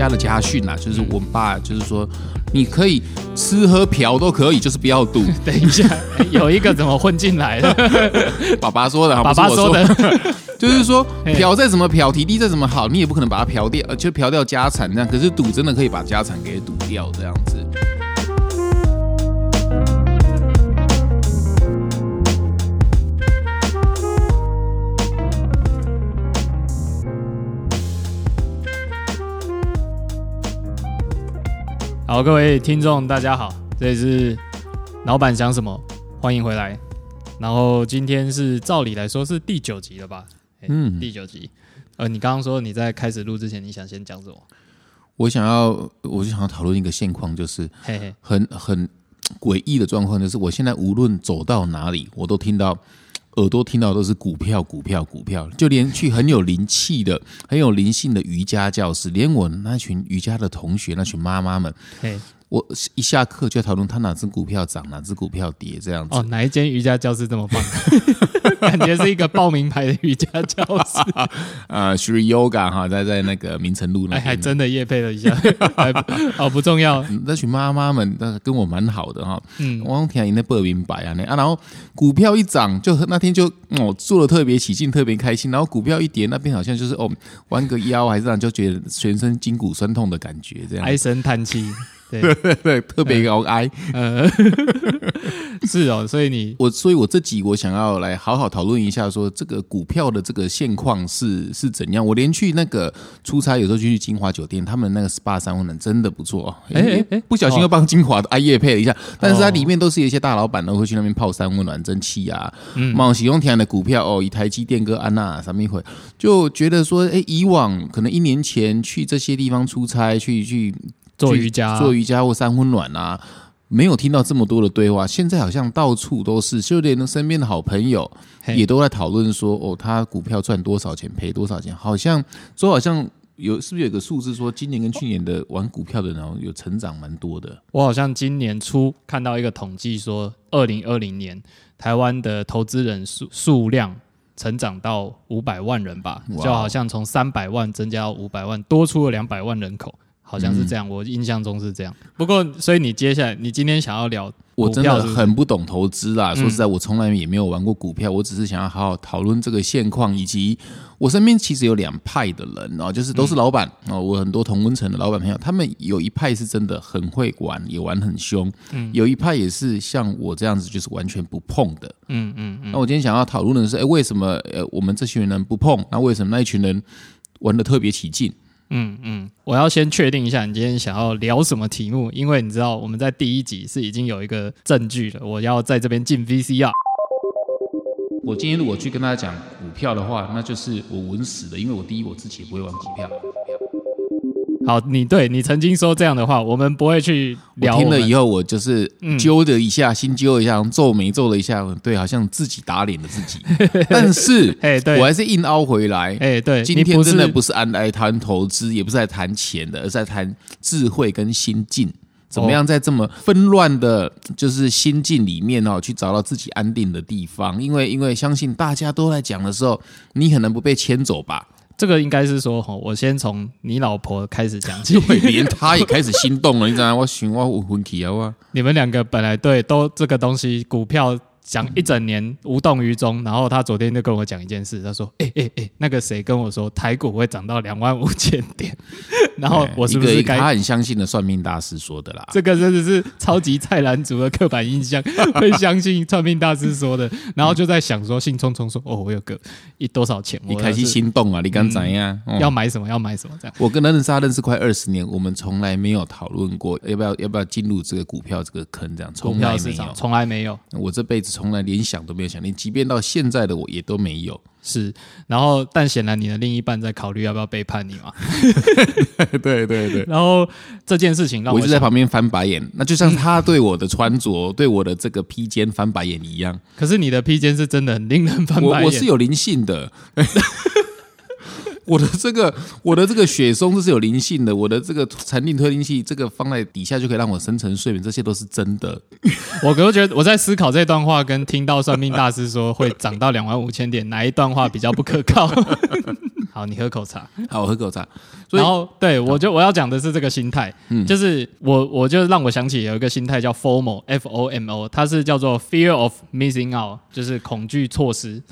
家的家训啦，就是我爸就是说，你可以吃喝嫖都可以，就是不要赌。等一下，有一个怎么混进来的？爸爸说的，爸爸说的，就是说嫖再怎么嫖，体力再怎么好，你也不可能把它嫖掉，就嫖掉家产这样。可是赌真的可以把家产给赌掉这样子。好，各位听众，大家好，这里是老板想什么，欢迎回来。然后今天是照理来说是第九集了吧？嗯，第九集。呃，你刚刚说你在开始录之前，你想先讲什么？我想要，我就想要讨论一个现况，就是很很 诡异的状况，就是我现在无论走到哪里，我都听到。耳朵听到都是股票，股票，股票，就连去很有灵气的、很有灵性的瑜伽教室，连我那群瑜伽的同学、那群妈妈们。我一下课就要讨论他哪只股票涨，哪只股票跌这样子。哦，哪一间瑜伽教室这么棒？感觉是一个报名牌的瑜伽教室。啊，Sri Yoga 哈，在在那个明城路那边，还真的夜配了一下。哦，不重要。那群妈妈们，那跟我蛮好的哈。嗯，我听人家报明白啊，那啊，然后股票一涨，就那天就哦做的特别起劲，特别开心。然后股票一跌，那边好像就是哦弯个腰还是这样，就觉得全身筋骨酸痛的感觉，这样唉声叹气。对对对，特别高哀，呃，是哦，所以你我，所以我这集我想要来好好讨论一下，说这个股票的这个现况是是怎样。我连去那个出差，有时候去金华酒店，他们那个 SPA 三温暖真的不错。哎哎哎，不小心又帮金华的阿叶配了一下，但是它里面都是一些大老板呢会去那边泡三温暖蒸汽啊，嗯，冒喜用田的股票哦，以台积电跟安娜什么一回，就觉得说，哎，以往可能一年前去这些地方出差去去。做瑜伽，做瑜伽或三温暖啊，没有听到这么多的对话。现在好像到处都是，就连身边的好朋友也都在讨论说：“哦，他股票赚多少钱，赔多少钱？”好像说好像有，是不是有个数字说，今年跟去年的玩股票的人有成长蛮多的？我好像今年初看到一个统计说，二零二零年台湾的投资人数数量成长到五百万人吧，就好像从三百万增加到五百万，多出了两百万人口。好像是这样，我印象中是这样。不过，所以你接下来，你今天想要聊，我真的很不懂投资啊。说实在，我从来也没有玩过股票，我只是想要好好讨论这个现况，以及我身边其实有两派的人啊，就是都是老板啊。我很多同温层的老板朋友，他们有一派是真的很会玩，也玩很凶，嗯，有一派也是像我这样子，就是完全不碰的，嗯嗯嗯。那我今天想要讨论的是，哎，为什么呃我们这群人不碰？那为什么那一群人玩的特别起劲？嗯嗯，我要先确定一下你今天想要聊什么题目，因为你知道我们在第一集是已经有一个证据了，我要在这边进 VCR。我今天如果去跟大家讲股票的话，那就是我稳死的，因为我第一我自己也不会玩股票。好，你对你曾经说这样的话，我们不会去聊。听了以后，我就是揪了一下，心揪了一下，皱眉皱了一下，对，好像自己打脸了自己。但是，哎，对我还是硬凹回来。哎，对，今天真的不是安来谈投资，也不是在谈钱的，而在谈智慧跟心境，怎么样在这么纷乱的，就是心境里面哦，去找到自己安定的地方。因为，因为相信大家都在讲的时候，你可能不被牵走吧。这个应该是说，哈，我先从你老婆开始讲起，连她也开始心动了，你知道吗？我寻我有婚期啊，你们两个本来对都这个东西股票。讲一整年无动于衷，然后他昨天就跟我讲一件事，他说：“哎哎哎，那个谁跟我说台股会涨到两万五千点，然后我是不是该他很相信的算命大师说的啦？这个真的是超级菜篮族的刻板印象，会相信算命大师说的，然后就在想说，兴冲冲说哦，我有个一多少钱，你开始心动啊？你刚怎样？要买什么？要买什么？这样。我跟认识他认识快二十年，我们从来没有讨论过要不要要不要进入这个股票这个坑，这样从来没有，从来没有。我这辈子从来连想都没。有想，你即便到现在的我也都没有是，然后但显然你的另一半在考虑要不要背叛你嘛？对对对，然后这件事情让我一直在旁边翻白眼，那就像他对我的穿着、对我的这个披肩翻白眼一样。可是你的披肩是真的很令人翻白眼，我是有灵性的。我的这个我的这个雪松这是有灵性的，我的这个禅定推进器这个放在底下就可以让我深层睡眠，这些都是真的。我我觉得我在思考这段话跟听到算命大师说会涨到两万五千点，哪一段话比较不可靠？好，你喝口茶。好，我喝口茶。然后，对我就我要讲的是这个心态，就是我我就让我想起有一个心态叫 FOMO，F O M O，它是叫做 Fear of Missing Out，就是恐惧错失。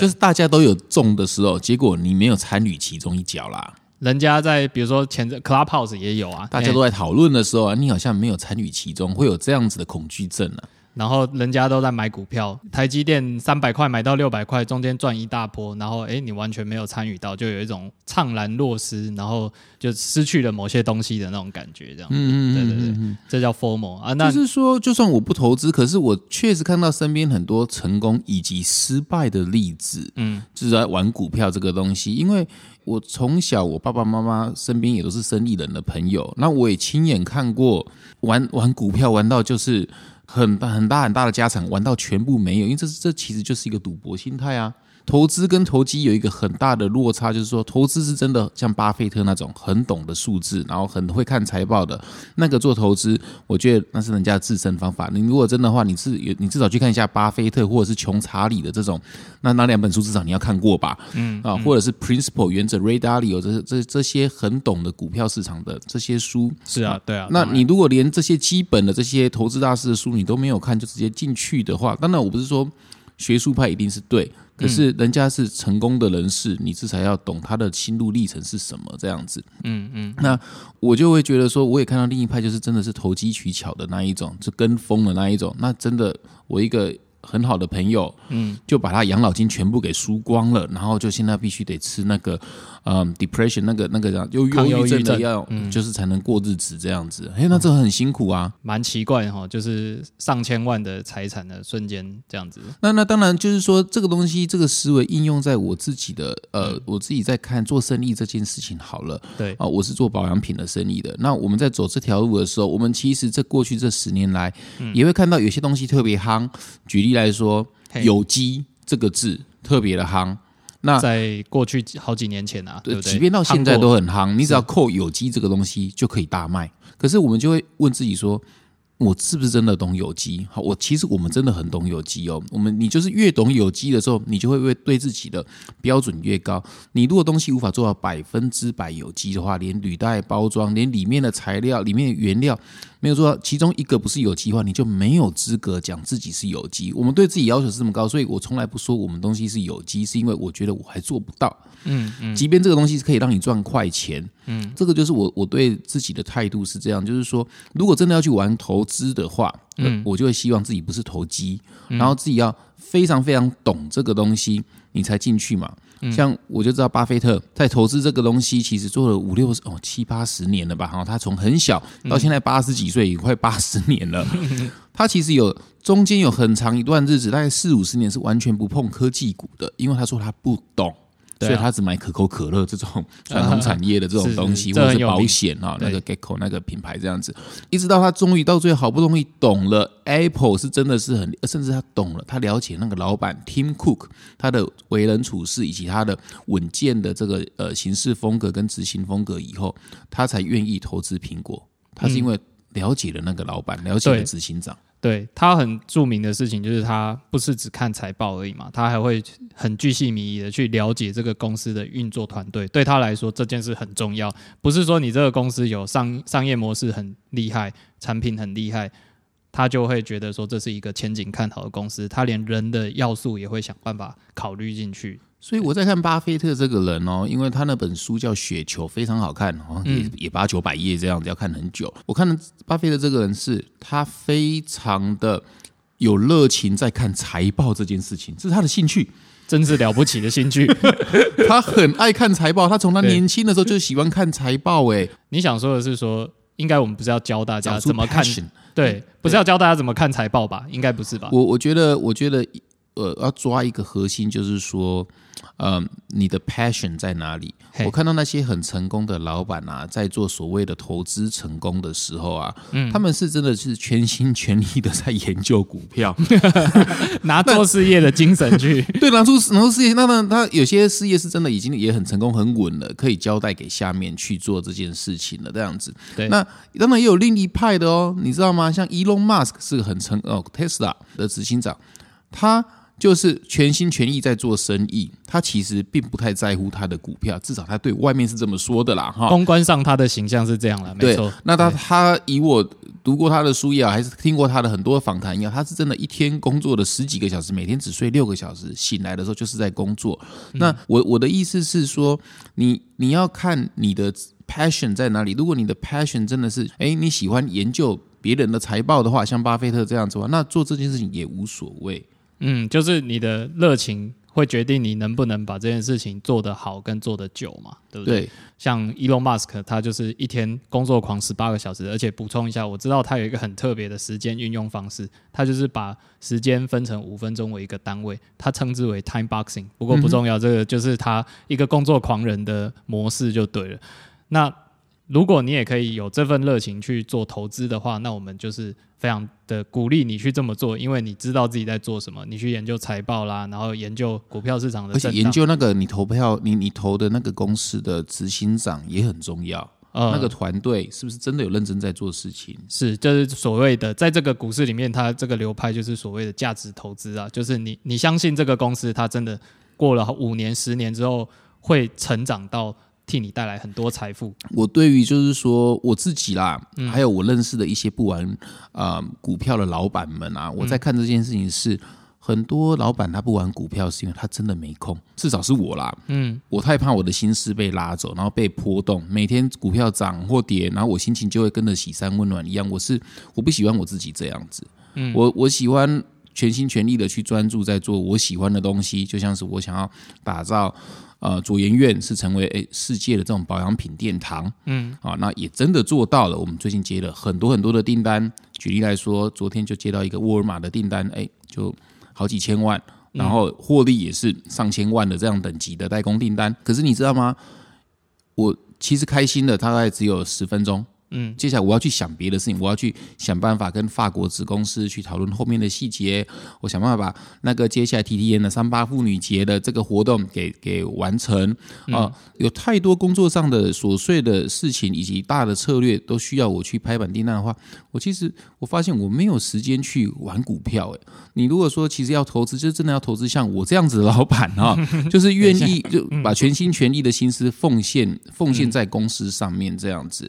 就是大家都有中的时候，结果你没有参与其中一脚啦。人家在比如说前 Clubhouse 也有啊，大家都在讨论的时候啊，你好像没有参与其中，会有这样子的恐惧症啊。然后人家都在买股票，台积电三百块买到六百块，中间赚一大波，然后哎，你完全没有参与到，就有一种怅然若失，然后就失去了某些东西的那种感觉，这样。嗯嗯对对对，这叫 formal 啊。那就是说，就算我不投资，可是我确实看到身边很多成功以及失败的例子。嗯，就是在玩股票这个东西，因为我从小我爸爸妈妈身边也都是生意人的朋友，那我也亲眼看过玩玩股票玩到就是。很大很大很大的家产玩到全部没有，因为这这其实就是一个赌博心态啊。投资跟投机有一个很大的落差，就是说投资是真的像巴菲特那种很懂的数字，然后很会看财报的那个做投资，我觉得那是人家的自身方法。你如果真的话，你是你至少去看一下巴菲特或者是穷查理的这种，那那两本书至少你要看过吧？嗯啊，或者是 Principle 原则 Ray Dalio 这这这些很懂的股票市场的这些书，是啊，对啊。那你如果连这些基本的这些投资大师的书你都没有看就直接进去的话，当然我不是说学术派一定是对。可是人家是成功的人士，你至少要懂他的心路历程是什么这样子。嗯嗯，那我就会觉得说，我也看到另一派就是真的是投机取巧的那一种，就跟风的那一种。那真的，我一个。很好的朋友，嗯，就把他养老金全部给输光了，然后就现在必须得吃那个，嗯，depression 那个那个叫忧忧郁症的药，就是才能过日子这样子。哎，那这很辛苦啊，蛮奇怪哈，就是上千万的财产的瞬间这样子。那那当然就是说这个东西，这个思维应用在我自己的，呃，我自己在看做生意这件事情好了。对啊，我是做保养品的生意的。那我们在走这条路的时候，我们其实这过去这十年来，也会看到有些东西特别夯。举例。来说，有机这个字特别的夯。那在过去好几年前啊，对不对？即便到现在都很夯。你只要扣有机这个东西就可以大卖。可是我们就会问自己说。我是不是真的懂有机？好，我其实我们真的很懂有机哦。我们你就是越懂有机的时候，你就会越对自己的标准越高。你如果东西无法做到百分之百有机的话，连履带包装，连里面的材料、里面的原料没有做到其中一个不是有机的话，你就没有资格讲自己是有机。我们对自己要求是这么高，所以我从来不说我们东西是有机，是因为我觉得我还做不到。嗯嗯，即便这个东西是可以让你赚快钱，嗯，这个就是我我对自己的态度是这样，就是说，如果真的要去玩投资的话，嗯，我就会希望自己不是投机，然后自己要非常非常懂这个东西，你才进去嘛。像我就知道巴菲特在投资这个东西，其实做了五六哦七八十年了吧？哈，他从很小到现在八十几岁，也快八十年了。他其实有中间有很长一段日子，大概四五十年是完全不碰科技股的，因为他说他不懂。所以他只买可口可乐这种 传统产业的这种东西，或者是保险啊，那个 Gecko 那个品牌这样子，一直到他终于到最后好不容易懂了 Apple 是真的是很，甚至他懂了，他了解那个老板 Tim Cook 他的为人处事以及他的稳健的这个呃行事风格跟执行风格以后，他才愿意投资苹果。他是因为了解了那个老板，了解了执行长。对他很著名的事情就是他不是只看财报而已嘛，他还会很巨细靡遗的去了解这个公司的运作团队。对他来说这件事很重要，不是说你这个公司有商 商业模式很厉害，产品很厉害，他就会觉得说这是一个前景看好的公司。他连人的要素也会想办法考虑进去。所以我在看巴菲特这个人哦，因为他那本书叫《雪球》，非常好看哦，也也八九百页这样子，要看很久。我看巴菲特这个人是，他非常的有热情在看财报这件事情，这是他的兴趣，真是了不起的兴趣。他很爱看财报，他从他年轻的时候就喜欢看财报。哎，你想说的是说，应该我们不是要教大家怎么看？对，不是要教大家怎么看财报吧？应该不是吧？我我觉得，我觉得。呃，要抓一个核心，就是说，呃，你的 passion 在哪里？我看到那些很成功的老板啊，在做所谓的投资成功的时候啊，嗯他们是真的是全心全力的在研究股票，拿做事业的精神去，对，拿出拿出事业，那么他有些事业是真的已经也很成功很稳了，可以交代给下面去做这件事情了，这样子。对那当然也有另一派的哦，你知道吗？像 Elon Musk 是个很成哦 Tesla 的执行长，他就是全心全意在做生意，他其实并不太在乎他的股票，至少他对外面是这么说的啦，哈。公关上他的形象是这样了，没错。，那他他以我读过他的书也好，还是听过他的很多访谈也好，他是真的一天工作了十几个小时，每天只睡六个小时，醒来的时候就是在工作。嗯那我我的意思是说，你你要看你的 passion 在哪里。如果你的 passion 真的是，哎，你喜欢研究别人的财报的话，像巴菲特这样子的话，那做这件事情也无所谓。嗯，就是你的热情会决定你能不能把这件事情做得好跟做得久嘛，对不对？对，像 Elon Musk，他就是一天工作狂十八个小时，而且补充一下，我知道他有一个很特别的时间运用方式，他就是把时间分成五分钟为一个单位，他称之为 time boxing。不过不重要，这个就是他一个工作狂人的模式就对了。那如果你也可以有这份热情去做投资的话，那我们就是非常的鼓励你去这么做，因为你知道自己在做什么，你去研究财报啦，然后研究股票市场的而且，研究那个你投票，你你投的那个公司的执行长也很重要。呃那个团队是不是真的有认真在做事情？是，就是所谓的在这个股市里面，它这个流派就是所谓的价值投资啊，就是你你相信这个公司，它真的过了五年、十年之后会成长到替你带来很多财富。我对于就是说我自己啦，嗯还有我认识的一些不玩啊、呃股票的老板们啊，我在看这件事情是。很多老板他不玩股票，是因为他真的没空，至少是我啦。嗯，我太怕我的心思被拉走，然后被波动。每天股票涨或跌，然后我心情就会跟着喜山温暖一样。我是我不喜欢我自己这样子，嗯，我我喜欢全心全力的去专注在做我喜欢的东西，就像是我想要打造呃左研院是成为诶世界的这种保养品殿堂，嗯，啊，那也真的做到了。我们最近接了很多很多的订单，举例来说，昨天就接到一个沃尔玛的订单，诶，就好几千万。然后获利也是上千万的这样等级的代工订单，可是你知道吗？我其实开心的大概只有十分钟，嗯，接下来我要去想别的事情，我要去想办法跟法国子公司去讨论后面的细节，我想办法把那个接下来 TTN 的三八妇女节的这个活动给给完成。啊、有太多工作上的琐碎的事情以及大的策略都需要我去拍板订单的话，我其实我发现我没有时间去玩股票、欸。你如果说其实要投资，就真的要投资像我这样子的老板啊，就是愿意就 把全心全意的心思奉献奉献在公司上面这样子。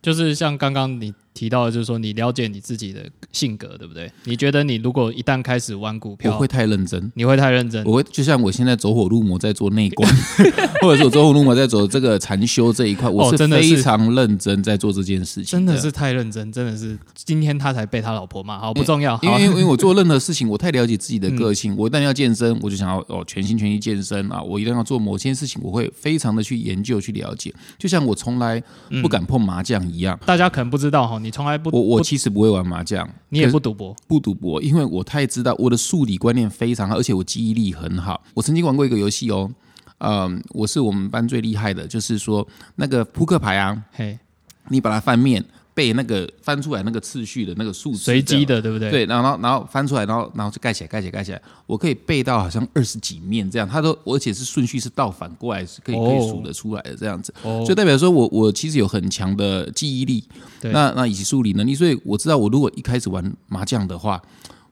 就是像刚刚你提到的，就是说你了解你自己的性格，对不对？你觉得你如果一旦开始玩股票，我会太认真，你会太认真，我会就像我现在走火入魔在做内观，或者是我走火入魔在走这个禅修这一块，我是哦真的是非常认真在做这件事情。真的是太认真，真的是今天他才被他老婆骂，好不重要，因为因为我做任何事情，我太了解自己的个性。我一旦要健身，我就想要哦全心全意健身啊！我一旦要做某件事情，我会非常的去研究去了解。就像我从来不敢碰麻将一样，大家可能不知道哈，你从来不我我其实不会玩麻将，你也不赌博，不赌博，因为我太知道我的数理观念非常好，而且我记忆力很好。我曾经玩过一个游戏哦，嗯，我是我们班最厉害的，就是说那个扑克牌啊，嘿，你把它翻面，背那个翻出来那个次序的那个数字，随机的，对不对？对，然后然后翻出来，然后然后就盖起来，盖起来，盖起来，我可以背到好像二十几面这样，他都而且是顺序是倒反过来，是可以可以数得出来的这样子，哦就代表说我我其实有很强的记忆力，对那那以及数理能力，所以我知道我如果一开始玩麻将的话，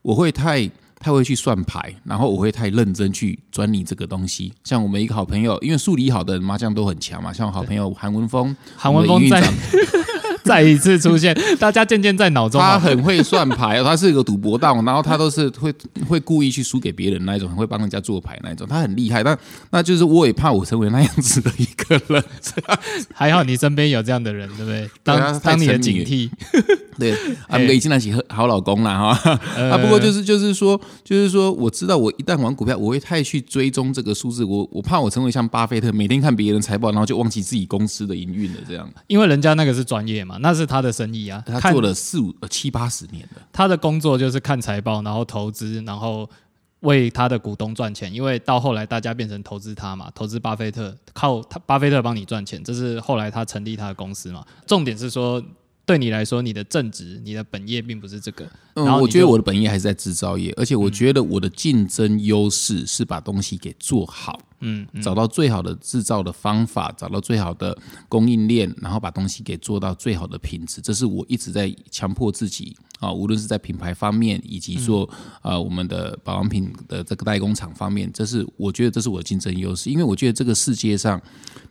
我会太。太会去算牌，然后我会太认真去钻你这个东西。像我们一个好朋友，因为数理好的人麻将都很强嘛，像我好朋友韩文峰，韩文峰在我们的营运长 再一次出现，大家渐渐在脑中他啊，很会算牌，他是一个赌博道，然后他都是会会故意去输给别人那一种，很会帮人家做牌那一种，他很厉害。但那就是我也怕我成为那样子的一个人，还好你身边有这样的人，对不对？当当你的警惕，对，啊，我已经那起好老公了哈。呃 啊，不过就是就是说，就是说，我知道我一旦玩股票，我会太去追踪这个数字，我我怕我成为像巴菲特，每天看别人财报，然后就忘记自己公司的营运了这样。因为人家那个是专业嘛，那是他的生意啊，他做了四五呃七八十年了，他的工作就是看财报，然后投资，然后为他的股东赚钱，因为到后来大家变成投资他嘛，投资巴菲特，靠他巴菲特帮你赚钱，这是后来他成立他的公司嘛。重点是说。对你来说，你的正职、你的本业并不是这个。嗯，我觉得我的本业还是在制造业，而且我觉得我的竞争优势是把东西给做好。嗯，找到最好的制造的方法，找到最好的供应链，然后把东西给做到最好的品质，这是我一直在强迫自己啊。无论是在品牌方面，以及说呃我们的保养品的这个代工厂方面，这是我觉得这是我的竞争优势，因为我觉得这个世界上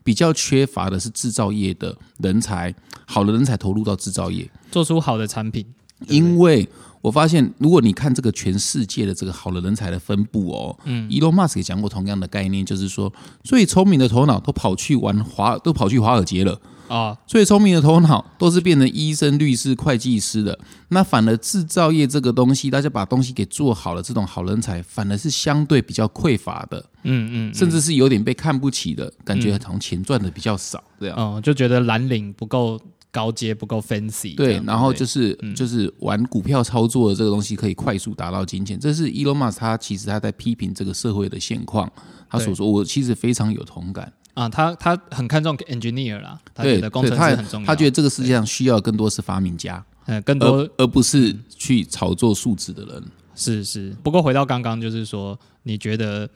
比较缺乏的是制造业的人才，好的人才投入到制造业，做出好的产品，因为。我发现，如果你看这个全世界的这个好的人才的分布哦，嗯，Elon Musk 也讲过同样的概念，就是说最聪明的头脑都跑去玩华，都跑去华尔街了。啊，最聪明的头脑都是变成医生、律师、会计师的。那反而制造业这个东西，大家把东西给做好了，这种好人才反而是相对比较匮乏的，嗯嗯，甚至是有点被看不起的感觉，好像钱赚的比较少这样，哦，就觉得蓝领不够。高阶不够 fancy，对，然后就是就是玩股票操作的这个东西可以快速达到金钱，这是 Elon Musk 他其实他在批评这个社会的现况，他所说我其实非常有同感。啊，他他很看重 engineer 啦，他觉得工程师很重要，他觉得这个世界上需要更多是发明家，嗯，更多而不是去炒作数字的人，是是，不过回到刚刚就是说，你觉得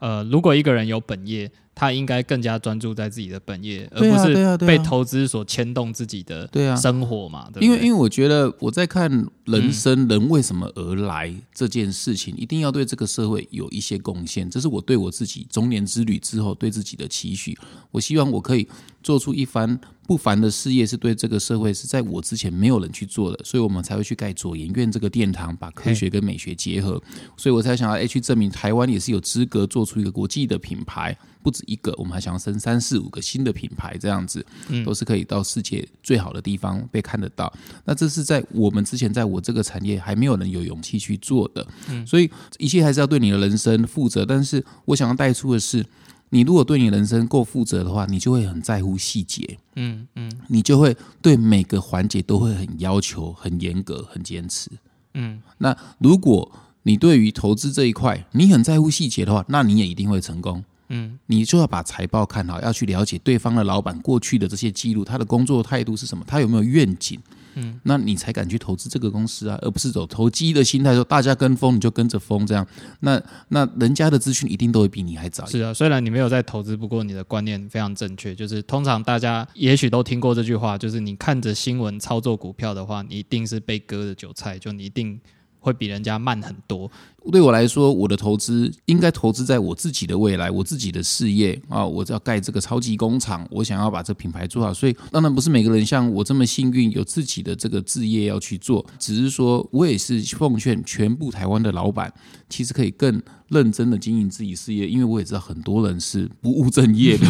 呃，如果一个人有本业。他应该更加专注在自己的本业，而不是被投资所牵动自己的生活嘛？因为因为我觉得我在看人生人为什么而来这件事情，一定要对这个社会有一些贡献，这是我对我自己中年之旅之后对自己的期许。我希望我可以做出一番。不凡的事业是对这个社会是在我之前没有人去做的，所以我们才会去盖左研院这个殿堂，把科学跟美学结合。所以我才想要去证明台湾也是有资格做出一个国际的品牌，不止一个，我们还想要生三四五个新的品牌，这样子都是可以到世界最好的地方被看得到。那这是在我们之前在我这个产业还没有人有勇气去做的，所以一切还是要对你的人生负责。但是我想要带出的是。你如果对你人生够负责的话，你就会很在乎细节，嗯嗯，你就会对每个环节都会很要求、很严格、很坚持，嗯。那如果你对于投资这一块你很在乎细节的话，那你也一定会成功，嗯。你就要把财报看好，要去了解对方的老板过去的这些记录，他的工作态度是什么，他有没有愿景。嗯，那你才敢去投资这个公司啊，而不是走投机的心态，说大家跟风你就跟着风这样。那那人家的资讯一定都会比你还早。是啊，虽然你没有在投资，不过你的观念非常正确。就是通常大家也许都听过这句话，就是你看着新闻操作股票的话，你一定是被割的韭菜，就你一定。会比人家慢很多。对我来说，我的投资应该投资在我自己的未来，我自己的事业啊！我要盖这个超级工厂，我想要把这品牌做好。所以，当然不是每个人像我这么幸运，有自己的这个置业要去做。只是说我也是奉劝全部台湾的老板，其实可以更认真的经营自己事业，因为我也知道很多人是不务正业的。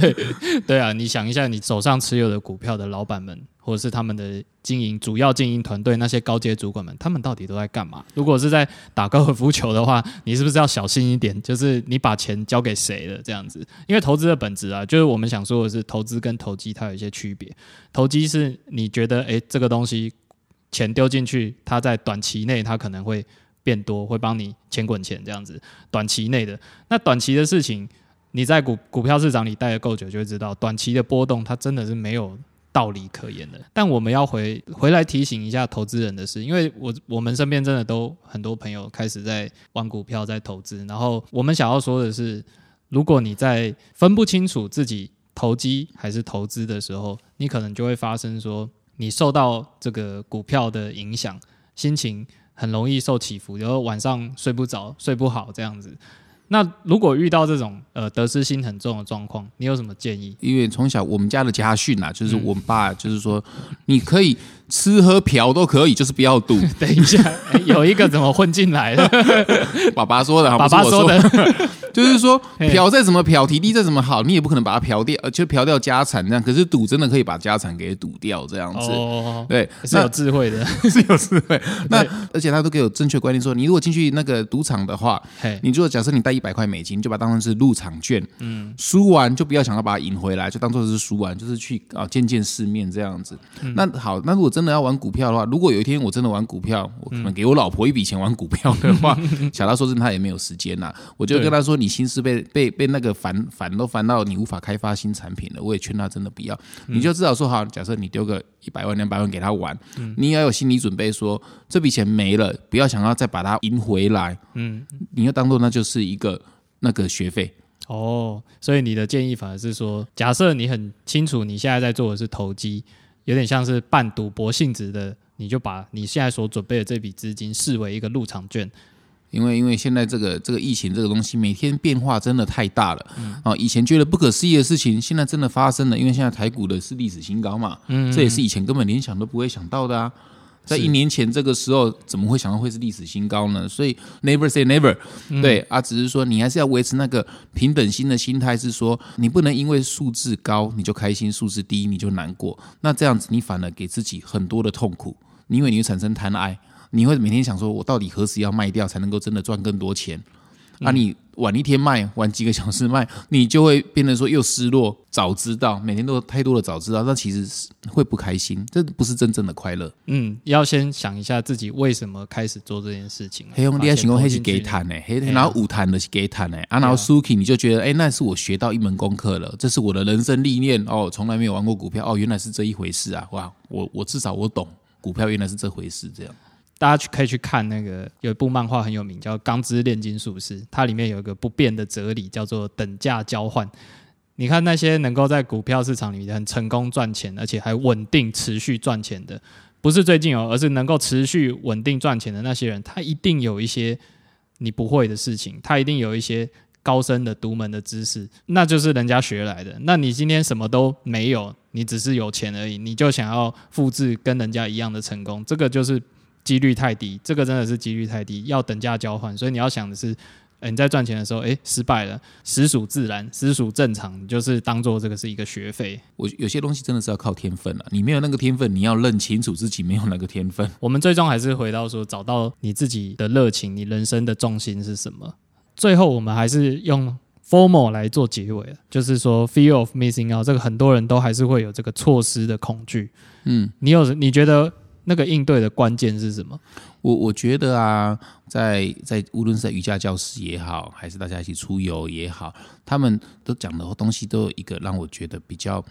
对啊，你想一下，你手上持有的股票的老板们。或者是他们的经营主要经营团队那些高阶主管们，他们到底都在干嘛？如果是在打高尔夫球的话，你是不是要小心一点？就是你把钱交给谁了这样子？因为投资的本质啊，就是我们想说的是投资跟投机它有一些区别。投机是你觉得诶这个东西钱丢进去，它在短期内它可能会变多，会帮你钱滚钱这样子。短期内的那短期的事情，你在股股票市场里待的够久，就会知道短期的波动它真的是没有。道理可言的，但我们要回回来提醒一下投资人的事，因为我我们身边真的都很多朋友开始在玩股票，在投资。然后我们想要说的是，如果你在分不清楚自己投机还是投资的时候，你可能就会发生说，你受到这个股票的影响，心情很容易受起伏，然后晚上睡不着、睡不好这样子。那如果遇到这种呃得失心很重的状况，你有什么建议？因为从小我们家的家训啊，就是我爸就是说，你可以吃喝嫖都可以，就是不要赌。等一下，有一个怎么混进来了？爸爸说的，爸爸说的。就是说，嫖再怎么嫖，体力再怎么好，你也不可能把它嫖掉，就嫖掉家产这样。可是赌真的可以把家产给赌掉这样子。哦，对，是有智慧的，是有智慧。那而且他都给我正确观念，说你如果进去那个赌场的话，你如果假设你带一百块美金，就把它当成是入场券，嗯，输完就不要想要把它赢回来，就当做是输完，就是去啊见见世面这样子。那好，那如果真的要玩股票的话，如果有一天我真的玩股票，我可能给我老婆一笔钱玩股票的话，小他说真他也没有时间呐，我就跟他说，你心思被被被那个烦烦都烦到你无法开发新产品了，我也劝他真的不要，你就至少说好，假设你丢个一百万两百万给他玩，你要有心理准备，说这笔钱没了，不要想要再把它赢回来，嗯，你要当做那就是一个那个学费。哦，所以你的建议反而是说，假设你很清楚你现在在做的是投机，有点像是半赌博性质的，你就把你现在所准备的这笔资金视为一个入场券。因为因为现在这个这个疫情这个东西每天变化真的太大了，啊，以前觉得不可思议的事情，现在真的发生了。因为现在台股的是历史新高嘛，嗯，这也是以前根本连想都不会想到的啊。在一年前这个时候，怎么会想到会是历史新高呢？所以 never say never，对啊，只是说你还是要维持那个平等心的心态，是说你不能因为数字高你就开心，数字低你就难过。那这样子你反而给自己很多的痛苦，因为你会产生贪爱，你会每天想说，我到底何时要卖掉才能够真的赚更多钱？啊，你晚一天卖，晚几个小时卖，你就会变得说又失落。早知道，每天都太多的早知道，那其实是会不开心，这不是真正的快乐。嗯，要先想一下自己为什么开始做这件事情。黑兄弟，爱情公黑是给谈呢，黑然后舞谈的是给谈呢，啊，然后 Suki 你就觉得，哎，那是我学到一门功课了，这是我的人生历练哦，从来没有玩过股票哦，原来是这一回事啊！哇，我我至少我懂股票原来是这回事，这样。大家去可以去看那个有一部漫画很有名，叫《钢之炼金术师》，它里面有一个不变的哲理，叫做等价交换。你看那些能够在股票市场里面很成功赚钱，而且还稳定持续赚钱的，不是最近哦，而是能够持续稳定赚钱的那些人，他一定有一些你不会的事情，他一定有一些高深的独门的知识，那就是人家学来的。那你今天什么都没有，你只是有钱而已，你就想要复制跟人家一样的成功，这个就是。几率太低，这个真的是几率太低，要等价交换。所以你要想的是，你在赚钱的时候，哎，失败了，实属自然，实属正常，就是当做这个是一个学费。我有些东西真的是要靠天分了，你没有那个天分，你要认清楚自己没有那个天分。我们最终还是回到说，找到你自己的热情，你人生的重心是什么？最后我们还是用 formal 来做结尾，就是说 fear of missing out，这个很多人都还是会有这个错失的恐惧。嗯，你有你觉得？那个应对的关键是什么？我我觉得啊，在在无论是在瑜伽教室也好，还是大家一起出游也好，他们都讲的东西都有一个让我觉得比较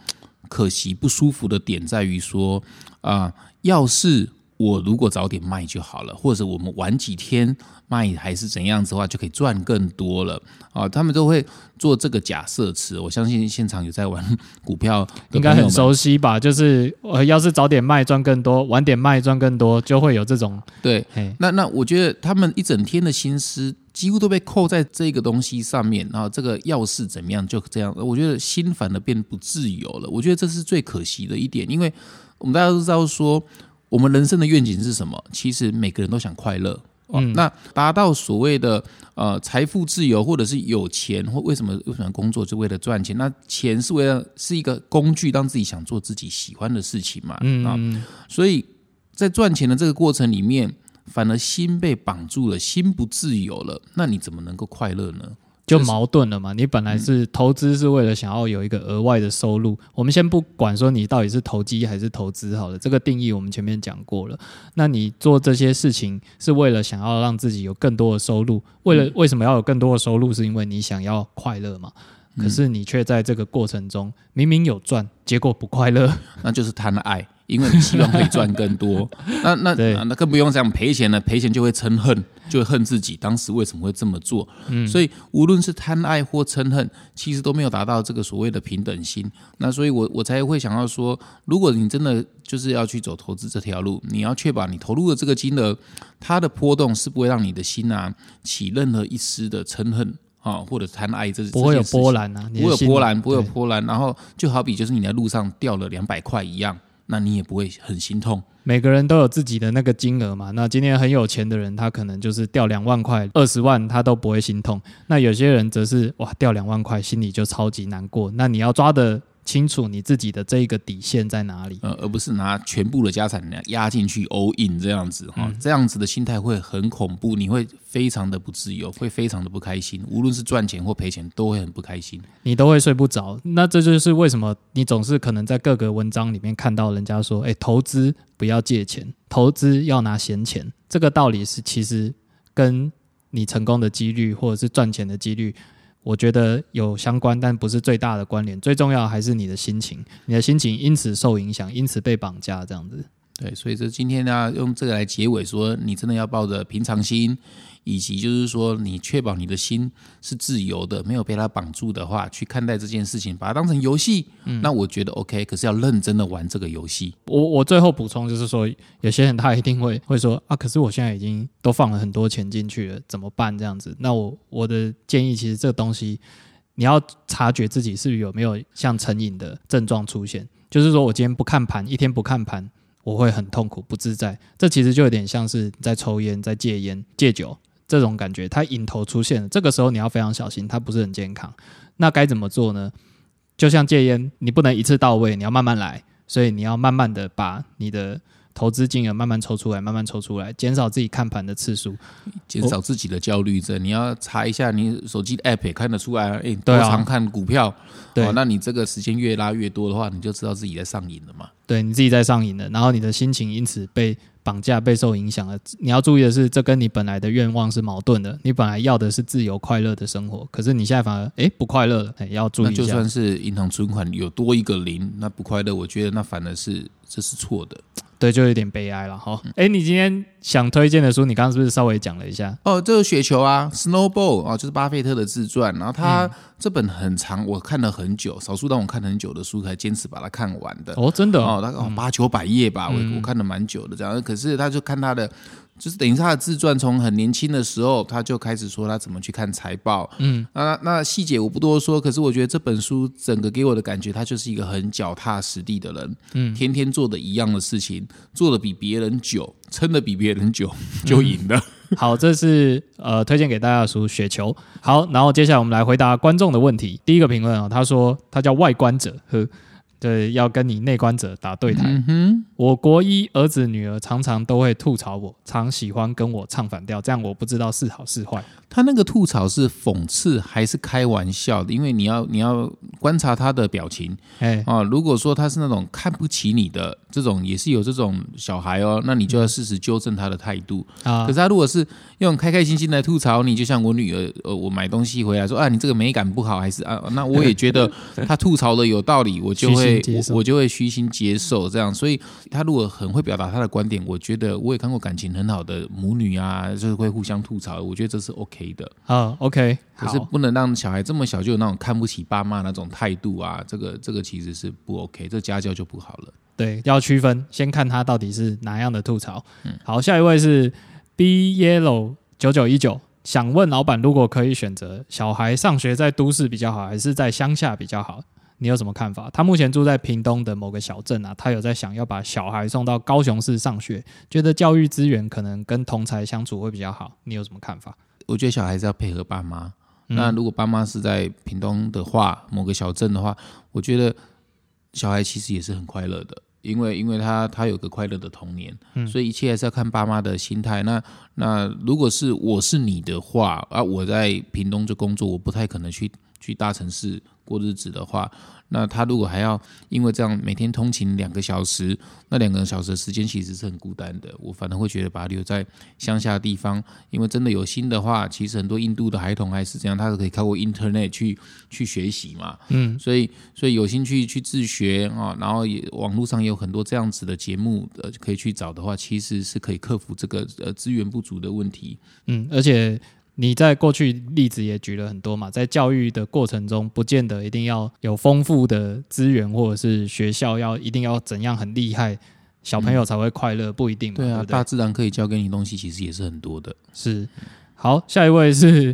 可惜、不舒服的点，在于说啊，要是。我如果早点卖就好了，或者我们晚几天卖还是怎样子的话，就可以赚更多了啊！他们都会做这个假设词，我相信现场有在玩股票，应该很熟悉吧？就是呃，要是早点卖赚更多，晚点卖赚更多，就会有这种对。那那我觉得他们一整天的心思几乎都被扣在这个东西上面，然后这个要是怎么样就这样，我觉得心反而变不自由了。我觉得这是最可惜的一点，因为我们大家都知道说。我们人生的愿景是什么？其实每个人都想快乐。嗯，那达到所谓的呃财富自由，或者是有钱，或为什么为什么工作是为了赚钱？那钱是为了是一个工具，当自己想做自己喜欢的事情嘛。嗯啊，所以在赚钱的这个过程里面，反而心被绑住了，心不自由了，那你怎么能够快乐呢？就矛盾了嘛？你本来是投资，是为了想要有一个额外的收入。我们先不管说你到底是投机还是投资，好了，这个定义我们前面讲过了。那你做这些事情是为了想要让自己有更多的收入？为了为什么要有更多的收入？是因为你想要快乐嘛？可是你却在这个过程中明明有赚，结果不快乐，那就是贪爱。因为你希望可以赚更多，那那那更不用讲赔钱了，赔钱就会嗔恨，就会恨自己当时为什么会这么做。嗯，所以无论是贪爱或嗔恨，其实都没有达到这个所谓的平等心。那所以，我我才会想要说，如果你真的就是要去走投资这条路，你要确保你投入的这个金额，它的波动是不会让你的心啊起任何一丝的嗔恨啊，或者贪爱这不会有波澜啊，不会有波澜，不会有波澜。然后就好比就是你在路上掉了两百块一样。那你也不会很心痛。每个人都有自己的那个金额嘛。那今天很有钱的人，他可能就是掉两万块、二十万，他都不会心痛。那有些人则是哇，掉两万块，心里就超级难过。那你要抓的。清楚你自己的这一个底线在哪里，呃，而不是拿全部的家产压进去 all in 这样子哈，这样子的心态会很恐怖，你会非常的不自由，会非常的不开心，无论是赚钱或赔钱都会很不开心，你都会睡不着。那这就是为什么你总是可能在各个文章里面看到人家说，哎，投资不要借钱，投资要拿闲钱，这个道理是其实跟你成功的几率或者是赚钱的几率。我觉得有相关，但不是最大的关联。最重要还是你的心情，你的心情因此受影响，因此被绑架，这样子。对，所以这今天呢，用这个来结尾，说你真的要抱着平常心。以及就是说，你确保你的心是自由的，没有被它绑住的话，去看待这件事情，把它当成游戏，那我觉得 OK。可是要认真的玩这个游戏。我我最后补充就是说，有些人他一定会会说啊，可是我现在已经都放了很多钱进去了，怎么办？这样子，那我我的建议，其实这个东西你要察觉自己是有没有像成瘾的症状出现，就是说我今天不看盘，一天不看盘，我会很痛苦不自在。这其实就有点像是在抽烟、在戒烟、戒酒。这种感觉，它瘾头出现了，这个时候你要非常小心，它不是很健康。那该怎么做呢？就像戒烟，你不能一次到位，你要慢慢来，所以你要慢慢的把你的。投资金额慢慢抽出来，慢慢抽出来，减少自己看盘的次数，减少自己的焦虑症。你要查一下，你手机的 app 也看得出来，哎，多常看股票，对，那你这个时间越拉越多的话，你就知道自己在上瘾了嘛。对你自己在上瘾了，然后你的心情因此被绑架、被受影响了。你要注意的是，这跟你本来的愿望是矛盾的。你本来要的是自由快乐的生活，可是你现在反而哎不快乐了，哎要注意一下。就算是银行存款有多一个零，那不快乐，我觉得那反而是这是错的。对，就有点悲哀了哈。哎，你今天想推荐的书，你刚刚是不是稍微讲了一下？哦，这个雪球啊，Snowball 啊，就是巴菲特的自传。然后他这本很长，我看了很久，少数让我看很久的书才坚持把它看完的。哦，真的哦，大概八九百页吧，我我看了蛮久的这样。可是他就看他的。就是等于他的自传，从很年轻的时候他就开始说他怎么去看财报。嗯，那那细节我不多说，可是我觉得这本书整个给我的感觉，他就是一个很脚踏实地的人。嗯，天天做的一样的事情，做的比别人久，撑的比别人久，就赢了。好，这是呃推荐给大家的书《雪球》。好，然后接下来我们来回答观众的问题。第一个评论啊，他说他叫外观者呵。对，要跟你内观者打对台。我国一儿子女儿常常都会吐槽我，常喜欢跟我唱反调，这样我不知道是好是坏。他那个吐槽是讽刺还是开玩笑的？因为你要你要观察他的表情。哎啊，如果说他是那种看不起你的这种，也是有这种小孩哦，那你就要适时纠正他的态度啊。可是他如果是用开开心心来吐槽你，就像我女儿，呃，我买东西回来说啊，你这个美感不好，还是啊，那我也觉得 他吐槽的有道理，我就会我我就会虚心接受这样。所以他如果很会表达他的观点，我觉得我也看过感情很好的母女啊，就是会互相吐槽，我觉得这是 OK。的啊，OK，可是不能让小孩这么小就有那种看不起爸妈那种态度啊，这个这个其实是不 OK，这家教就不好了。对，要区分，先看他到底是哪样的吐槽。嗯，好，下一位是 B Yellow 九九一九，想问老板，如果可以选择，小孩上学在都市比较好，还是在乡下比较好？你有什么看法？他目前住在屏东的某个小镇啊，他有在想要把小孩送到高雄市上学，觉得教育资源可能跟同才相处会比较好。你有什么看法？我觉得小孩子要配合爸妈。那如果爸妈是在屏东的话，某个小镇的话，我觉得小孩其实也是很快乐的，因为因为他他有个快乐的童年，所以一切还是要看爸妈的心态。那那如果是我是你的话啊，我在屏东就工作，我不太可能去去大城市过日子的话。那他如果还要因为这样每天通勤两个小时，那两个小时的时间其实是很孤单的。我反而会觉得把他留在乡下地方，因为真的有心的话，其实很多印度的孩童还是这样，他是可以靠过 Internet 去去学习嘛。嗯，所以所以有兴趣去自学啊，然后也网络上也有很多这样子的节目呃可以去找的话，其实是可以克服这个呃资源不足的问题。嗯，而且。你在过去例子也举了很多嘛，在教育的过程中，不见得一定要有丰富的资源，或者是学校要一定要怎样很厉害，小朋友才会快乐，不一定。对啊，大自然可以教给你东西，其实也是很多的。是，好，下一位是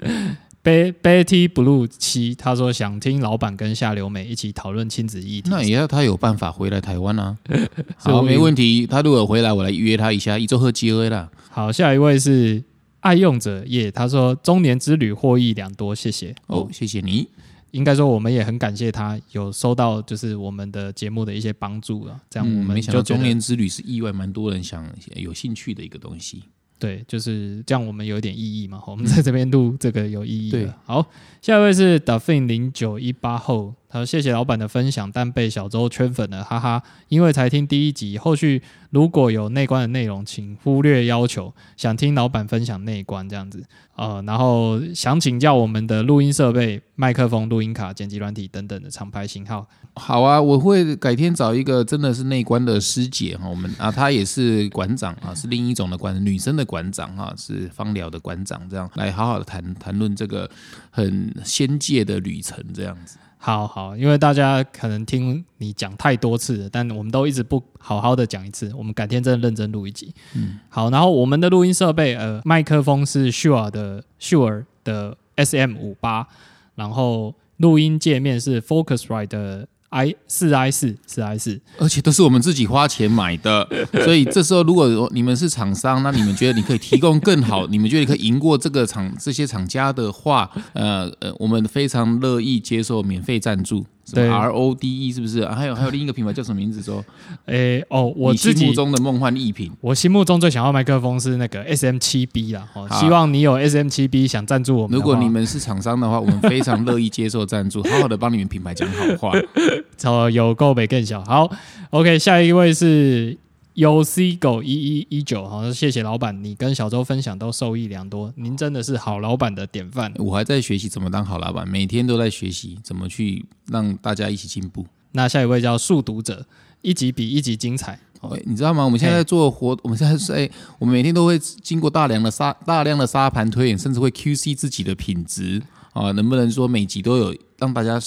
Betty Blue 七，他说想听老板跟夏流美一起讨论亲子议题。那也要他有办法回来台湾啊。好，没问题。他如果回来，我来约他一下，一周喝 G A 啦。好，下一位是爱用者耶，他说中年之旅获益良多，谢谢哦，谢谢你。应该说我们也很感谢他有收到就是我们的节目的一些帮助了，这样我们就中年之旅是意外蛮多人想有兴趣的一个东西。对，就是这样，我们有点意义嘛。我们在这边录这个有意义的。好，下一位是 Duffin 零九一八后，他说谢谢老板的分享，但被小周圈粉了，哈哈。因为才听第一集，后续如果有内观的内容，请忽略要求。想听老板分享内观这样子，呃，然后想请教我们的录音设备、麦克风、录音卡、剪辑软体等等的厂牌型号。好啊，我会改天找一个真的是内观的师姐哈，我们啊，她也是馆长啊，是另一种的馆，女生的馆长哈，是芳疗的馆长，这样来好好的谈谈论这个很仙界的旅程这样子。好好，因为大家可能听你讲太多次了，但我们都一直不好好的讲一次，我们改天真的认真录一集。嗯，好，然后我们的录音设备，呃，麦克风是 Shure 的 Shure 的 SM 五八，然后录音界面是 Focusrite 的。I 四 i 四四 i 四，而且都是我们自己花钱买的，所以这时候如果你们是厂商，那你们觉得你可以提供更好，你们觉得可以赢过这个厂这些厂家的话，呃呃，我们非常乐意接受免费赞助。对，R O D E 是不是？还有还有另一个品牌叫什么名字？说，诶哦，我心目中的梦幻艺品，我心目中最想要麦克风是那个 S M 七 B 啦。哦，希望你有 S M 七 B 想赞助我们。如果你们是厂商的话，我们非常乐意接受赞助，好好的帮你们品牌讲好话。哦，有够美更小。好，OK，下一位是。U C 狗一一一九，好，谢谢老板，你跟小周分享都受益良多，您真的是好老板的典范。我还在学习怎么当好老板，每天都在学习怎么去让大家一起进步。那下一位叫速读者，一集比一集精彩。你知道吗？我们现在做活，我们现在在，我们每天都会经过大量的沙大量的沙盘推演，甚至会 Q C 自己的品质啊，能不能说每集都有让大家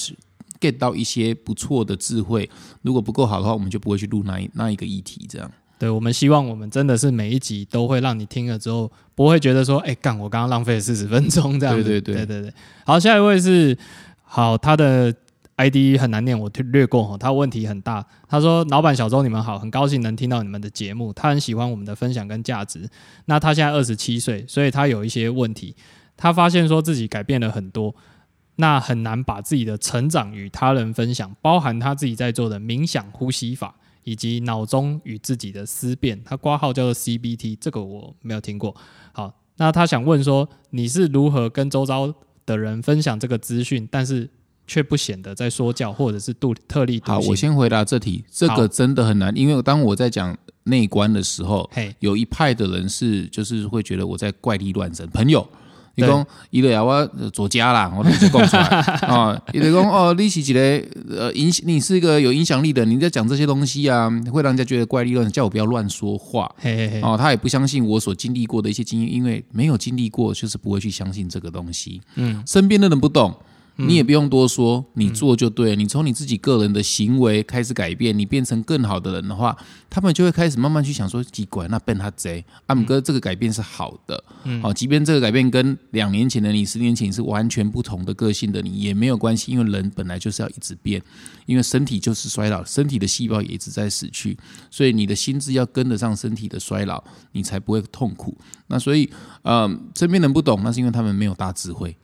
get 到一些不错的智慧，如果不够好的话，我们就不会去录那一那一个议题。这样，对我们希望我们真的是每一集都会让你听了之后，不会觉得说，哎，干我刚刚浪费了四十分钟这样。对对对对对对。好，下一位是好，他的 ID 很难念，我略过哈。他问题很大，他说：“老板小周，你们好，很高兴能听到你们的节目，他很喜欢我们的分享跟价值。那他现在二十七岁，所以他有一些问题，他发现说自己改变了很多。”那很难把自己的成长与他人分享，包含他自己在做的冥想呼吸法，以及脑中与自己的思辨。他挂号叫做 CBT，这个我没有听过。好，那他想问说，你是如何跟周遭的人分享这个资讯，但是却不显得在说教，或者是度特立独？好，我先回答这题，这个真的很难，因为当我在讲内观的时候，有一派的人是就是会觉得我在怪力乱神，朋友。你讲，伊就要我作家啦，我直接讲出来啊！伊就讲哦，你是一个呃影，你是一个有影响力的，你在讲这些东西啊，会让人家觉得怪力乱，叫我不要乱说话。哦，他也不相信我所经历过的一些经验，因为没有经历过，就是不会去相信这个东西。嗯，身边的人不懂。你也不用多说，你做就对。你从你自己个人的行为开始改变，你变成更好的人的话，他们就会开始慢慢去想说：奇怪，那笨他贼阿姆哥这个改变是好的。好，即便这个改变跟两年前的你、十年前是完全不同的个性的你也没有关系，因为人本来就是要一直变，因为身体就是衰老，身体的细胞也一直在死去，所以你的心智要跟得上身体的衰老，你才不会痛苦。那所以，嗯，身边人不懂，那是因为他们没有大智慧。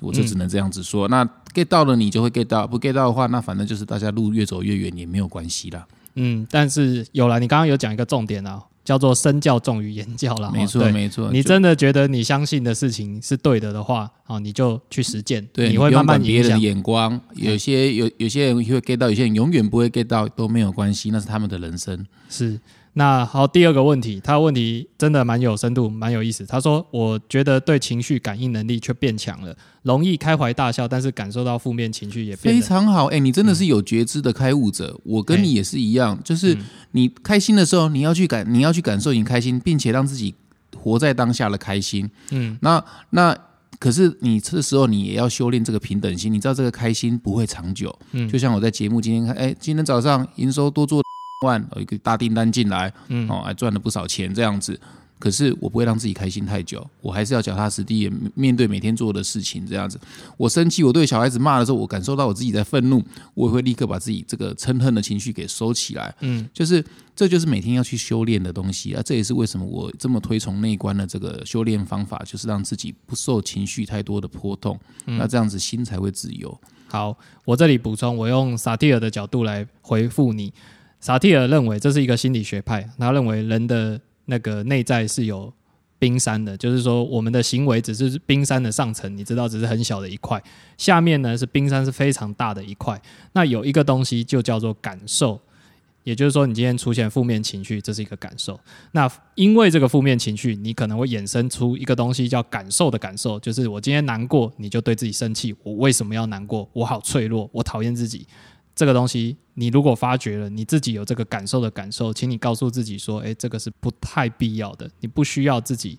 我就只能这样子说，那 get 到了你就会 get 到，不 get 到的话，那反正就是大家路越走越远也没有关系啦。嗯，但是有了，你刚刚有讲一个重点啊，叫做身教重于言教了。没错，没错。你真的觉得你相信的事情是对的的话，啊，你就去实践。对，你会慢慢别人的眼光，有些有有些人会 get 到，有些人永远不会 get 到，都没有关系，那是他们的人生。是。那好，第二个问题，他问题真的蛮有深度，蛮有意思。他说：“我觉得对情绪感应能力却变强了，容易开怀大笑，但是感受到负面情绪也非常好。”哎，你真的是有觉知的开悟者。我跟你也是一样，就是你开心的时候，你要去感，你要去感受你开心，并且让自己活在当下的开心。嗯，那那可是你这时候你也要修炼这个平等心。你知道这个开心不会长久。嗯，就像我在节目今天看，哎，今天早上营收多做。万有一个大订单进来，嗯哦，还赚了不少钱，这样子。可是我不会让自己开心太久，我还是要脚踏实地面对每天做的事情。这样子，我生气，我对小孩子骂的时候，我感受到我自己在愤怒，我也会立刻把自己这个嗔恨的情绪给收起来。嗯，就是这就是每天要去修炼的东西啊。这也是为什么我这么推崇内观的这个修炼方法，就是让自己不受情绪太多的波动，那这样子心才会自由。好，我这里补充，我用萨提尔的角度来回复你。萨提尔认为这是一个心理学派，他认为人的。那个内在是有冰山的，就是说我们的行为只是冰山的上层，你知道，只是很小的一块，下面呢是冰山是非常大的一块。那有一个东西就叫做感受，也就是说，你今天出现负面情绪，这是一个感受。那因为这个负面情绪，你可能会衍生出一个东西叫感受的感受，就是我今天难过，你就对自己生气，我为什么要难过？我好脆弱，我讨厌自己。这个东西，你如果发觉了你自己有这个感受的感受，请你告诉自己说：“诶，这个是不太必要的，你不需要自己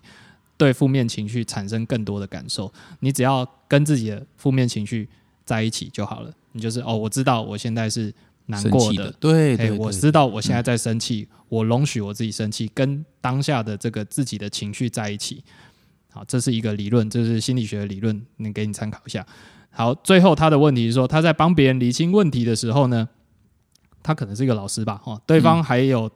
对负面情绪产生更多的感受，你只要跟自己的负面情绪在一起就好了。你就是哦，我知道我现在是难过的，对，我知道我现在在生气，我容许我自己生气，跟当下的这个自己的情绪在一起。好，这是一个理论，这是心理学的理论，能给你参考一下。”好，最后他的问题是说，他在帮别人理清问题的时候呢，他可能是一个老师吧，哈，对方还有。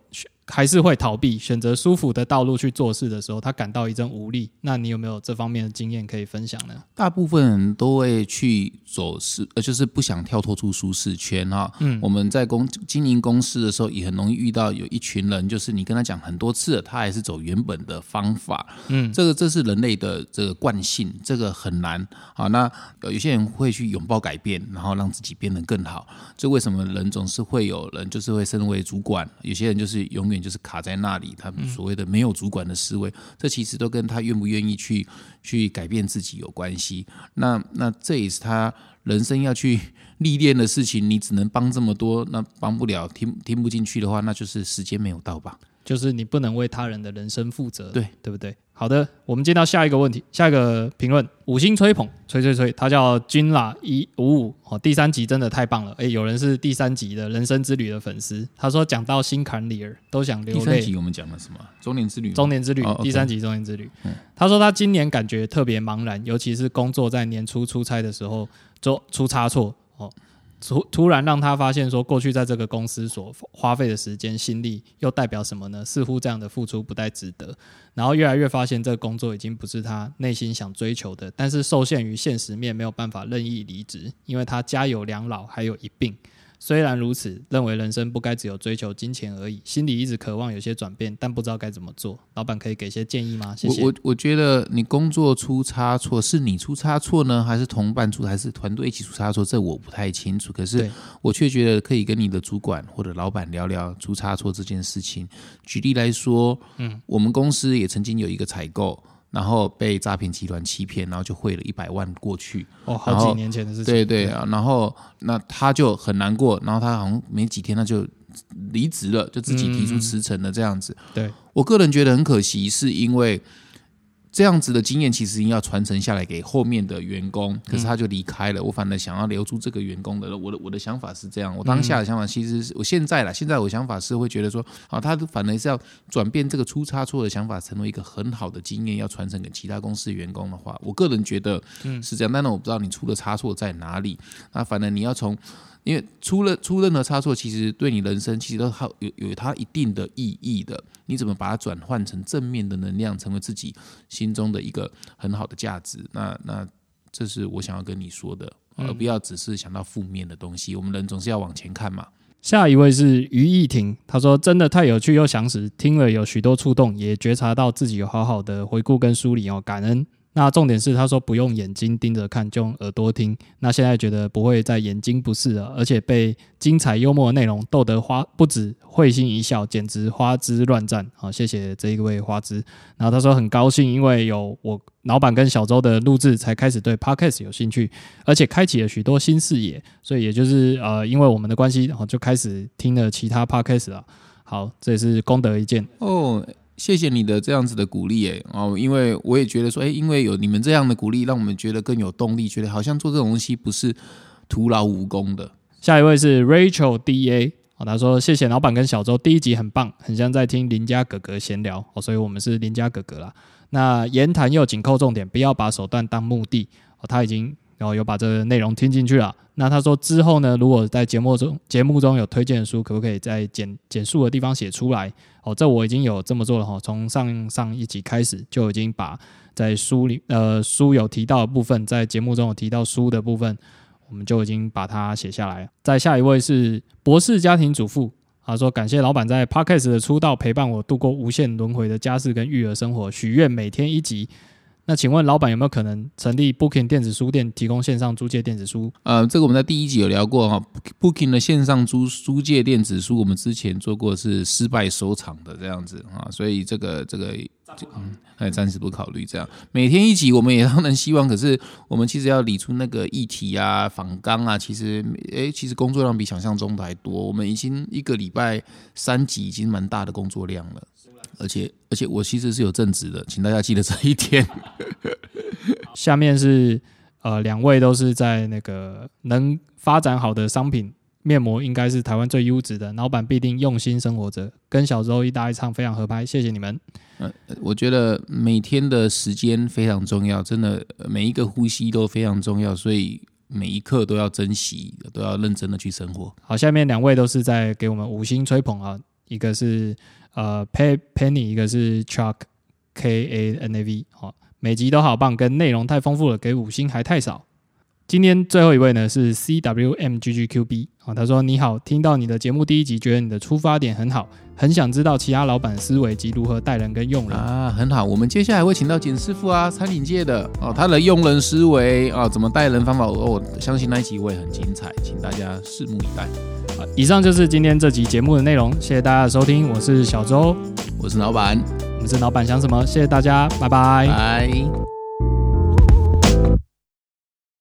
还是会逃避，选择舒服的道路去做事的时候，他感到一阵无力。那你有没有这方面的经验可以分享呢？大部分人都会去走是，呃，就是不想跳脱出舒适圈哈。嗯，我们在公经营公司的时候，也很容易遇到有一群人，就是你跟他讲很多次，他还是走原本的方法。嗯，这个这是人类的这个惯性，这个很难。好，那有些人会去拥抱改变，然后让自己变得更好。这为什么人总是会有人就是会升为主管？有些人就是永远。就是卡在那里，他们所谓的没有主管的思维，这其实都跟他愿不愿意去去改变自己有关系。那那这也是他人生要去 历练的事情。你只能帮这么多，那帮不了，听听不进去的话，那就是时间没有到吧？就是你不能为他人的人生负责，对对不对？好的，我们接到下一个问题，下一个评论，五星吹捧，吹吹吹，他叫君啦一五五哦，第三集真的太棒了，哎，有人是第三集的人生之旅的粉丝，他说讲到心坎里儿都想流泪。第三集我们讲了什么？中年之旅。中年之旅，第三集中年之旅。他说他今年感觉特别茫然，尤其是工作在年初出差的时候，做出差错哦。突突然让他发现说，过去在这个公司所花费的时间、心力，又代表什么呢？似乎这样的付出不太值得。然后越来越发现，这个工作已经不是他内心想追求的，但是受限于现实面，没有办法任意离职，因为他家有两老，还有一病。虽然如此，认为人生不该只有追求金钱而已，心里一直渴望有些转变，但不知道该怎么做。老板可以给些建议吗？谢谢。我我觉得你工作出差错，是你出差错呢，还是同伴出，还是团队一起出差错？这我不太清楚。可是我却觉得可以跟你的主管或者老板聊聊出差错这件事情。举例来说，嗯，我们公司也曾经有一个采购。然后被诈骗集团欺骗，然后就汇了一百万过去。哦，好几年前的事情。对对啊，然后那他就很难过，然后他好像没几天他就离职了，就自己提出辞呈了这样子。对我个人觉得很可惜，是因为。这样子的经验其实要传承下来给后面的员工，可是他就离开了。我反而想要留住这个员工的，我的我的想法是这样。我当下的想法其实是我现在了，现在我想法是会觉得说，啊，他反而是要转变这个出差错的想法，成为一个很好的经验，要传承给其他公司员工的话，我个人觉得是这样。但是我不知道你出的差错在哪里。那反正你要从。因为出了出任何差错，其实对你人生其实都好有有它一定的意义的。你怎么把它转换成正面的能量，成为自己心中的一个很好的价值？那那这是我想要跟你说的，而不要只是想到负面的东西。我们人总是要往前看嘛。下一位是于义婷，他说真的太有趣又详实，听了有许多触动，也觉察到自己有好好的回顾跟梳理哦，感恩。那重点是，他说不用眼睛盯着看，就用耳朵听。那现在觉得不会再眼睛不适了，而且被精彩幽默的内容逗得花不止会心一笑，简直花枝乱颤。好，谢谢这一位花枝。然后他说很高兴，因为有我老板跟小周的录制，才开始对 podcast 有兴趣，而且开启了许多新视野。所以也就是呃，因为我们的关系，然后就开始听了其他 podcast 了。好，这也是功德一件哦。谢谢你的这样子的鼓励，哎哦，因为我也觉得说，哎，因为有你们这样的鼓励，让我们觉得更有动力，觉得好像做这种东西不是徒劳无功的。下一位是 Rachel D A，哦，他说谢谢老板跟小周，第一集很棒，很像在听邻家哥哥闲聊哦，所以我们是邻家哥哥啦。那言谈又紧扣重点，不要把手段当目的哦。他已经然后有把这个内容听进去了。那他说之后呢，如果在节目中节目中有推荐的书，可不可以在简简述的地方写出来？哦，这我已经有这么做了哈。从上上一集开始就已经把在书里呃书有提到的部分，在节目中有提到书的部分。我们就已经把它写下来了。再下一位是博士家庭主妇，他说：“感谢老板在 Podcast 的出道陪伴我度过无限轮回的家事跟育儿生活，许愿每天一集。那请问老板有没有可能成立 Booking 电子书店，提供线上租借电子书？呃，这个我们在第一集有聊过哈，Booking 的线上租租借电子书，我们之前做过是失败收场的这样子啊，所以这个这个。”嗯，还暂时不考虑这样。每天一集，我们也当然希望。可是我们其实要理出那个议题啊、访纲啊，其实诶，其实工作量比想象中的还多。我们已经一个礼拜三集，已经蛮大的工作量了。而且而且，我其实是有正职的，请大家记得这一天。下面是呃，两位都是在那个能发展好的商品。面膜应该是台湾最优质的，老板必定用心生活着，跟小周一搭一唱非常合拍，谢谢你们。呃，我觉得每天的时间非常重要，真的每一个呼吸都非常重要，所以每一刻都要珍惜，都要认真的去生活。好，下面两位都是在给我们五星吹捧啊，一个是呃 Penny，一个是 Chuck K A N A V，好，每集都好棒，跟内容太丰富了，给五星还太少。今天最后一位呢是 C W M G G Q B 啊，他说你好，听到你的节目第一集，觉得你的出发点很好，很想知道其他老板思维及如何待人跟用人啊，很好，我们接下来会请到简师傅啊，餐饮界的哦，他的用人思维啊，怎么待人方法，我相信那一集会很精彩，请大家拭目以待。啊，以上就是今天这集节目的内容，谢谢大家的收听，我是小周，我是老板，我们是老板想什么，谢谢大家，拜拜。拜。